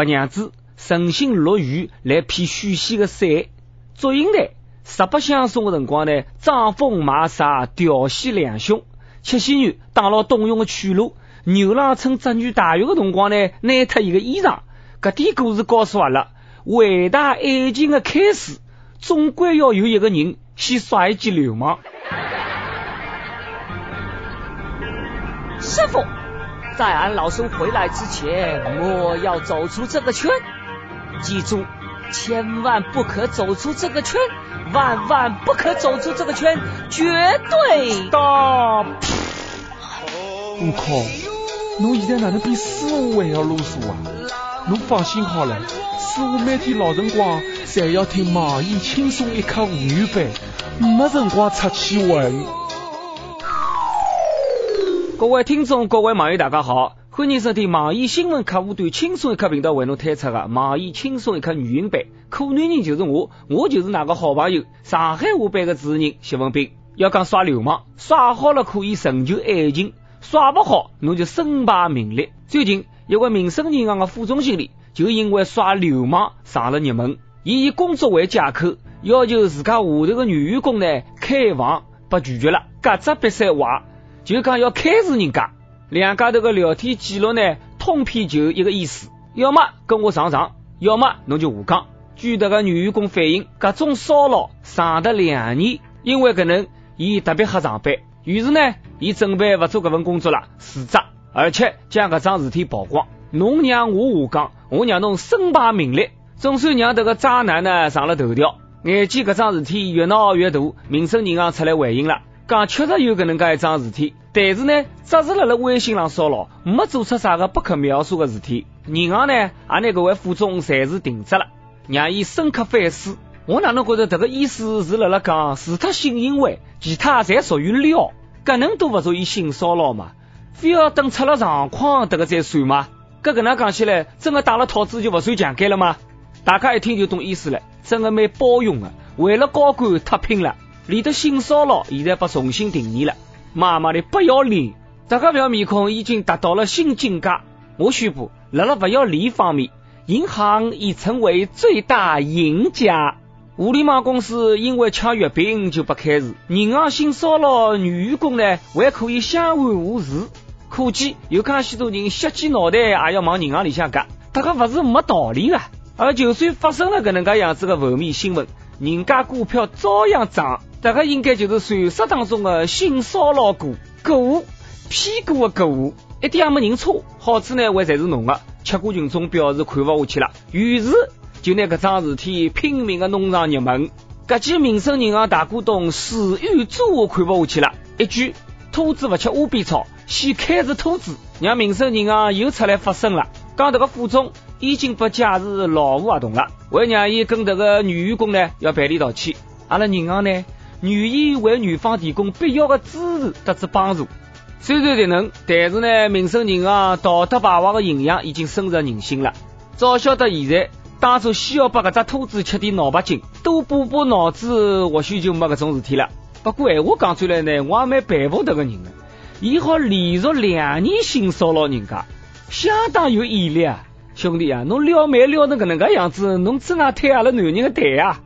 白娘子诚心落雨来披许仙的伞，祝英台十不相送的辰光呢，装疯卖傻调戏两兄。七仙女打了董永的去路，牛郎趁织女大浴的辰光呢，拿脱伊个衣裳。搿点故事告诉阿拉，伟大爱情的开始，总归要有一个人先耍一记流氓。师傅，在俺老孙回来之前，莫要走出这个圈。记住，千万不可走出这个圈，万万不可走出这个圈，绝对。大，悟空，侬现在哪能比师傅还要啰嗦啊？侬放心好了，师傅每天老辰光侪要听网易轻松一刻无语版，没辰光出去玩。各位听众，各位网友，大家好，欢迎收听网易新闻客户端轻松一刻频道为侬推出的网易轻松一刻语音版。可男人就是我，我就是那个好朋友，上海话版的主持人谢文斌。要讲耍流氓，耍好了可以成就爱情，耍不好侬就身败名裂。最近，一位民生银行的副总经理就因为耍流氓上了热门。以工作为借口，要求自家下头的女员工呢开房，被拒绝了，嘎吱别塞话。就讲要开除人家，两家头个聊天记录呢，通篇就一个意思，要么跟我上床，要么侬就下岗。据这个女员工反映，各种骚扰上得两年，因为搿能，伊特别黑上班，于是呢，伊准备不做搿份工作了，辞职，而且将搿桩事体曝光。侬让我下岗，我让侬身败名裂，总算让这个渣男呢上了头条。眼见搿桩事体越闹越大，民生银行出来回应了。讲确实有搿能介一桩事体，但是呢，只是辣辣微信上骚扰，没做出啥个不可描述的事体。银行呢，也拿搿位副总暂时停职了，让伊深刻反思。我哪能觉得这个意思是辣辣讲，除脱性行为，其他侪属于撩，搿能都不属于性骚扰嘛？非要等出了状况，这个再算吗？搿搿能讲起来，真的打了套子就不算强奸了吗？大家一听就懂意思了，真的蛮包容的，为了高官太拼了。连得性骚扰现在被重新定义了，妈妈的不要脸！这个表面孔已经达到了新境界。我宣布，辣辣不要脸方面，银行已成为最大赢家。互联网公司因为抢月饼就不开除，银行性骚扰女员工呢，还可以相安无事。可见有介许多人削鸡脑袋也要往银行里向夹，这个不是没道理的。而就算发生了搿能介样子的负面新闻，人家股票照样涨。这个应该就是传说当中的性骚扰股，股屁股的股，一点也没认错。好处呢，还侪是侬的。吃瓜群众表示看勿下去了，于是就拿搿桩事体拼命的弄上热门。搿记民生银行大股东史玉柱看不下去了，一句“兔子不吃窝边草”，先开除兔子，让民生银行又出来发声了。讲这个副总已经被解除劳务合同了，还让伊跟这个女员工呢要赔礼道歉。阿拉银行呢？愿意为女方提供必要的支持得知帮助。虽然这能，但是呢，民生银行道德败坏的形象已经深入人心了。早晓得现在，当初需要把搿只兔子吃点脑白金，多补补脑子，或许就没搿种事体了。不过闲话讲出来呢，我也蛮佩服这个人的，伊好连续两年性骚扰人家，相当有毅力啊！兄弟啊，侬撩妹撩成搿能介样子，侬真啊推阿拉男人的台啊！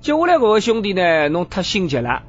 接下来，搿位兄弟呢，侬太心急了。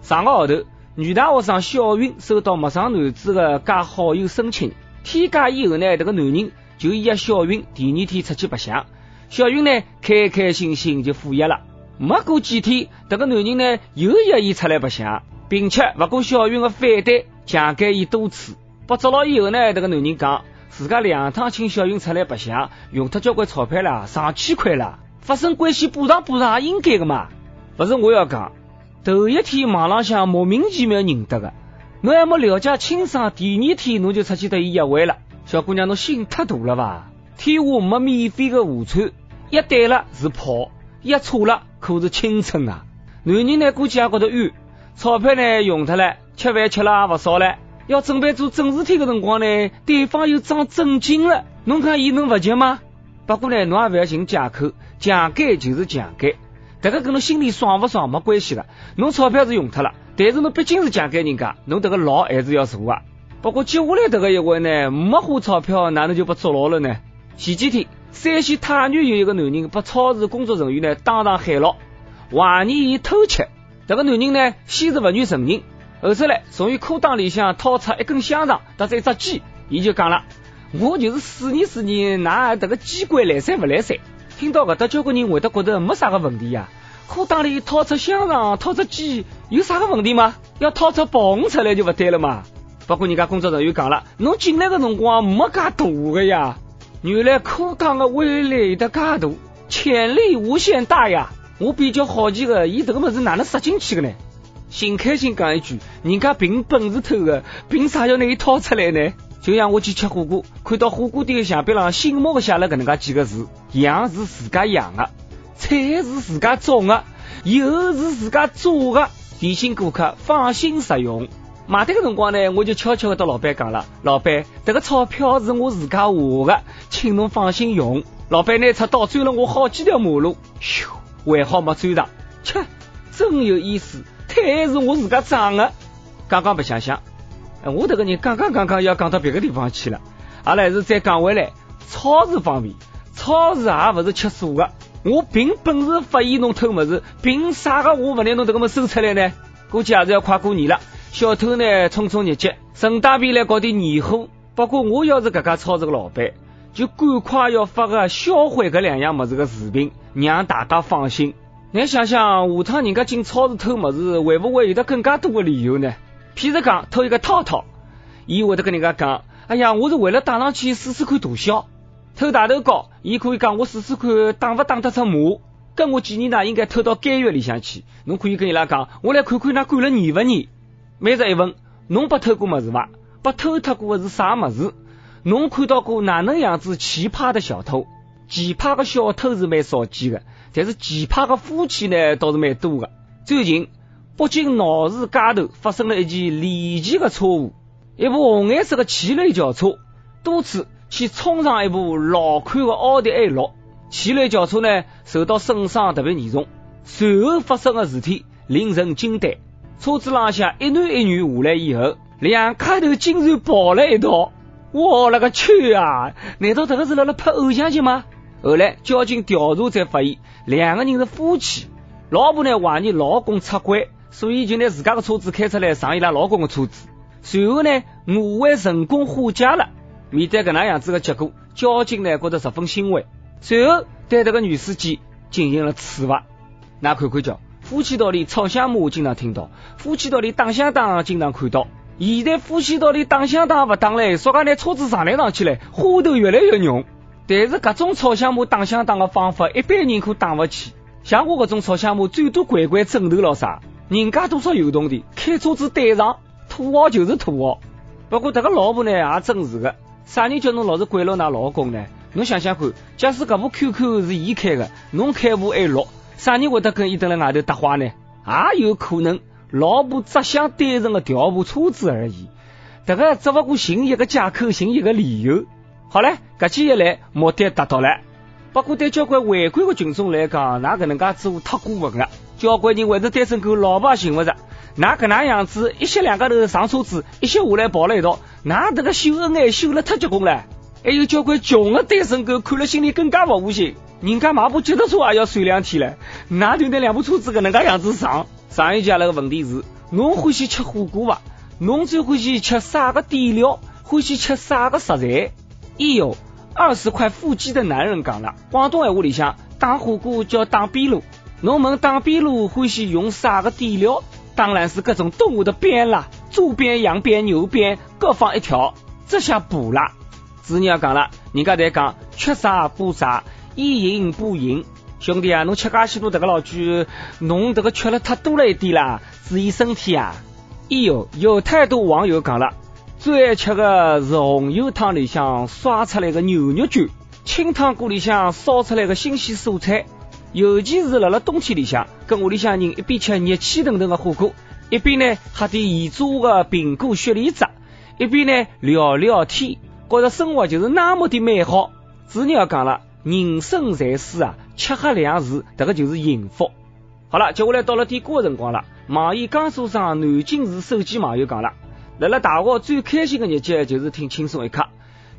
上个号头，女大学生小云收到陌生男子的加好友申请，添加以后呢，这个男人就约小云第二天出去白相。小云呢，开开心心就赴约了。没过几天，这个男人呢，又约伊出来白相，并且不顾小云的反对，强奸伊多次。被抓牢以后呢，这个男人讲，自家两趟请小云出来白相，用脱交关钞票了，上千块了。发生关系补偿补偿也应该的嘛，不是我要讲，头一天网浪向莫名其妙认得的，侬还没了解清爽，第二天侬就出去和伊约会了，小姑娘侬心太大了吧？天下没免费的午餐，一对了是炮，一错了可是青春啊！男人呢估计也觉得冤，钞票呢用脱了，吃饭吃了也不少了，要准备做正事体的辰光呢，对方又装正经了，侬看伊能不急吗？不过呢，侬也不要寻借口，强奸就是强奸，这个跟侬心里爽不爽没关系的。侬钞票是用脱了，但是侬毕竟是强奸人家，侬这个牢还是要坐啊。不过接下来这个一位呢，没花钞票，哪能就被坐牢了呢？前几天，山西太原有一个男人被超市工作人员呢当场喊牢，怀疑伊偷窃。这个男人呢先是不愿承认，后头来从伊裤裆里向掏出一根香肠，搭着一只鸡，伊就讲了：“我就是试验试验，㑚这个机关来塞不来塞。”听到搿搭，交关人会得觉得没啥个问题呀。裤裆里掏出香肠，掏出鸡，有啥个问题吗？要掏出蹦出来就勿对了嘛。不过人家工作人员讲了，侬进来个辰光没介大个呀。原来裤裆的威力有得介大，潜力无限大呀。我比较好奇个，伊这个物事哪能塞进去的呢？新开心讲一句，人家凭本事偷的，凭啥要拿伊掏出来呢？就像我去吃火锅，看到火锅店的墙壁上醒目的写了搿能介几个字：羊是自家养的。菜是自家种的，油是自家做的，提醒顾客放心食用。买单的辰光呢，我就悄悄的对老板讲了：“老板，这个钞票是我自家花的，请侬放心用。”老板拿出刀，追了我好几条马路，咻，还好没追上。切，真有意思，菜是我自家长的。刚刚白想想，哎我这个人刚刚刚刚要讲到别个地方去了。阿拉还是再讲回来，超市方面，超市也不是吃素的。我凭本事发现侬偷么子，凭啥个我不拿侬这个么收出来呢？估计也是要快过年了，小偷呢冲冲日节，顺带便来搞点年货。不过我要是这家超市的老板，就赶快要发个销毁这两样么子的视频，让大家放心。你想想，下趟人家进超市偷么子，会不会有得更加多的理由呢？譬如讲偷一个套套，伊会得跟人家讲：“哎呀，我是为了打上去试试看大小。”偷大头膏，伊可以讲我试试看打不打得出码。跟我建议呢，应该偷到监狱里向去。侬可以跟伊拉讲，我来看看那关了严不严。每日一问，侬不偷过么子伐？不偷脱过的是啥么子？侬看到过哪能样子奇葩的小偷？奇葩的小偷是蛮少见的，但是奇葩的夫妻呢倒是蛮多的。最近，北京闹市街头发生了一件离奇的车祸：一部红颜色的奇瑞轿车多次。去冲上一部老款的奥迪 A 六，奇瑞轿车呢受到损伤特别严重。随后发生的事体令人惊呆，车子浪向一男一女下来以后，两卡头竟然抱了一道！我勒个去啊！难道这个是辣辣拍偶像剧吗？后来交警调查才发现，两个人是夫妻，老婆呢怀疑老公出轨，所以就拿自家的车子开出来上伊拉老公的车子，随后呢误会成功化解了。面对搿能样子个结果，交警呢觉得十分欣慰，随后对这个女司机进行了处罚。那看看叫夫妻道里吵相骂经常听到，夫妻道里打相打经常看到。现在夫妻道里打相打不打嘞，说讲拿车子上来上去嘞，花头越来越浓。但是搿种吵相骂打相打个方法，一般人可打勿起。像我搿种吵相骂，最多拐拐枕头了啥？人家多少有动的，开车子对上，土豪就是土豪。不过这个老婆呢，也真是的。啥人叫侬老是管牢㑚老公呢？侬想想看，假使搿部 QQ 是伊开的，侬开部 A 六，啥人会得跟伊蹲辣外头搭话呢？也有可能，老婆只想单纯的调部车子而已。这个只不过寻一个借口，寻一个理由。好了，搿期一来，目的达到了。不过对交关围观的群众来讲，㑚搿能介做太过分了。交关人为是单身狗，老婆也寻勿着。㑚搿能样子，一歇两个头上车子，一歇下来跑了一道。那这个秀恩爱秀了太结棍了，还有交关穷的单身狗看了心里更加不下心。人家买部脚踏车也要算两天了，那就那两部车子搿能介样子上。上一家那个问题是，侬欢喜吃火锅伐？侬最欢喜吃啥个底料？欢喜吃啥个食材？一有二十块腹肌的男人讲了，广东闲话里向打火锅叫打边炉。侬问打边炉欢喜用啥个底料？当然是各种动物的鞭啦。猪鞭、羊鞭、牛鞭各放一条，这下补了。子女要讲了，人家在讲缺啥补啥，一赢补赢。兄弟啊，侬吃噶许多这个老酒，侬这个吃了太多了一点啦，注意身体啊！哎呦，有太多网友讲了，最爱吃的是红油汤里向刷出来的牛肉卷，清汤锅里向烧出来的新鲜蔬菜，尤其是辣辣冬天里向，跟屋里向人一边吃热气腾腾的火锅。一边呢喝点现做的苹果雪梨汁，一边呢聊聊天，觉着生活就是那么的美好。主人要讲了，人生在世啊，吃喝两事，迭个就是幸福。好了，接下来到了点歌的辰光了。网易江苏省南京市手机网友讲了，来了大学最开心的日节就是听轻松一刻。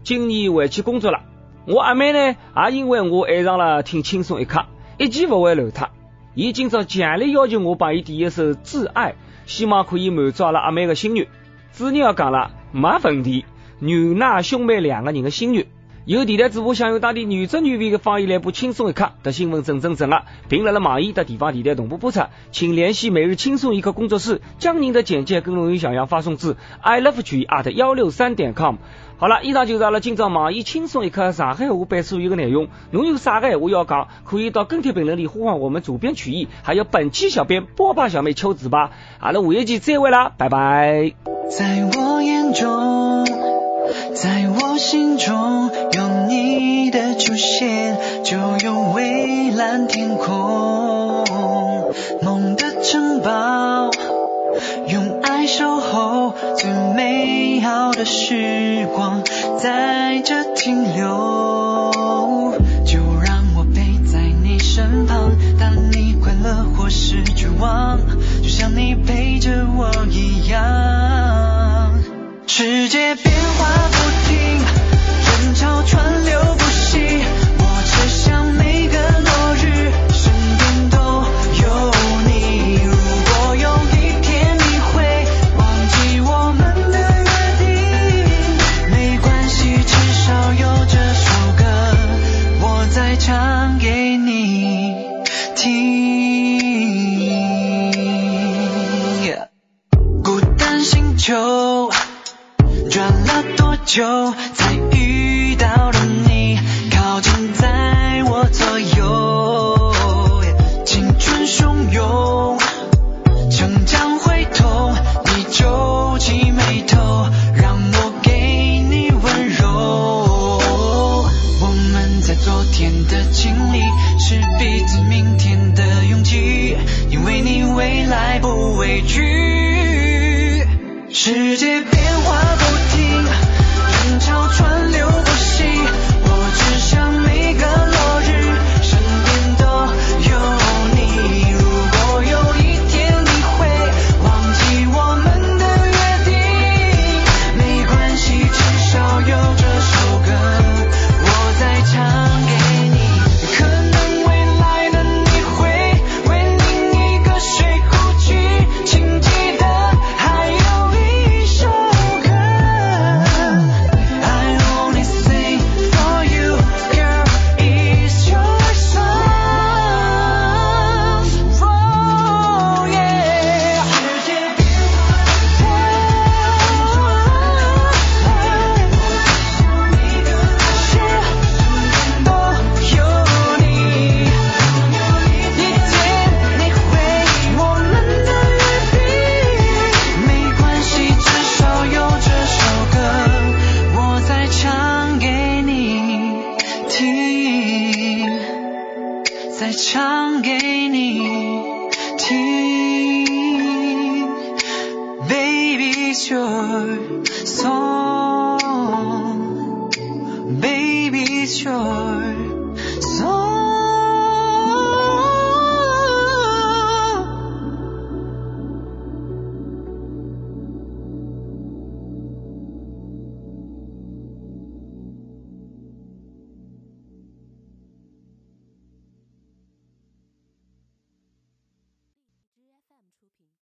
今年回去工作了，我阿妹呢，也因为我爱上了听轻松一刻，一记不会漏脱。伊今朝强烈要求我帮伊点一首《挚爱》，希望可以满足阿拉阿妹的心愿。主人要讲了，没问题，牛奶兄妹两个人的心愿。有电台主播想用当地原汁原味的方言来播轻松一刻的新闻，正正正啊，并辣辣网易的地方电台同步播出，请联系每日轻松一刻工作室，将您的简介跟录音小样发送至 i love 曲艺 at 幺六三点 com。好了，以上就是阿拉今朝网易轻松一刻上海话版所有的内容。侬有啥个话要讲，可以到跟帖评论里呼唤我们主编曲艺，还有本期小编波霸小妹秋子吧。阿拉下一期再会啦，拜拜。在我眼中，在我心中，你的出现，就有蔚蓝天空。梦的城堡，用爱守候，最美好的时光在这停留。就让我陪在你身旁，当你快乐或是绝望，就像你陪着我一样。世界变在意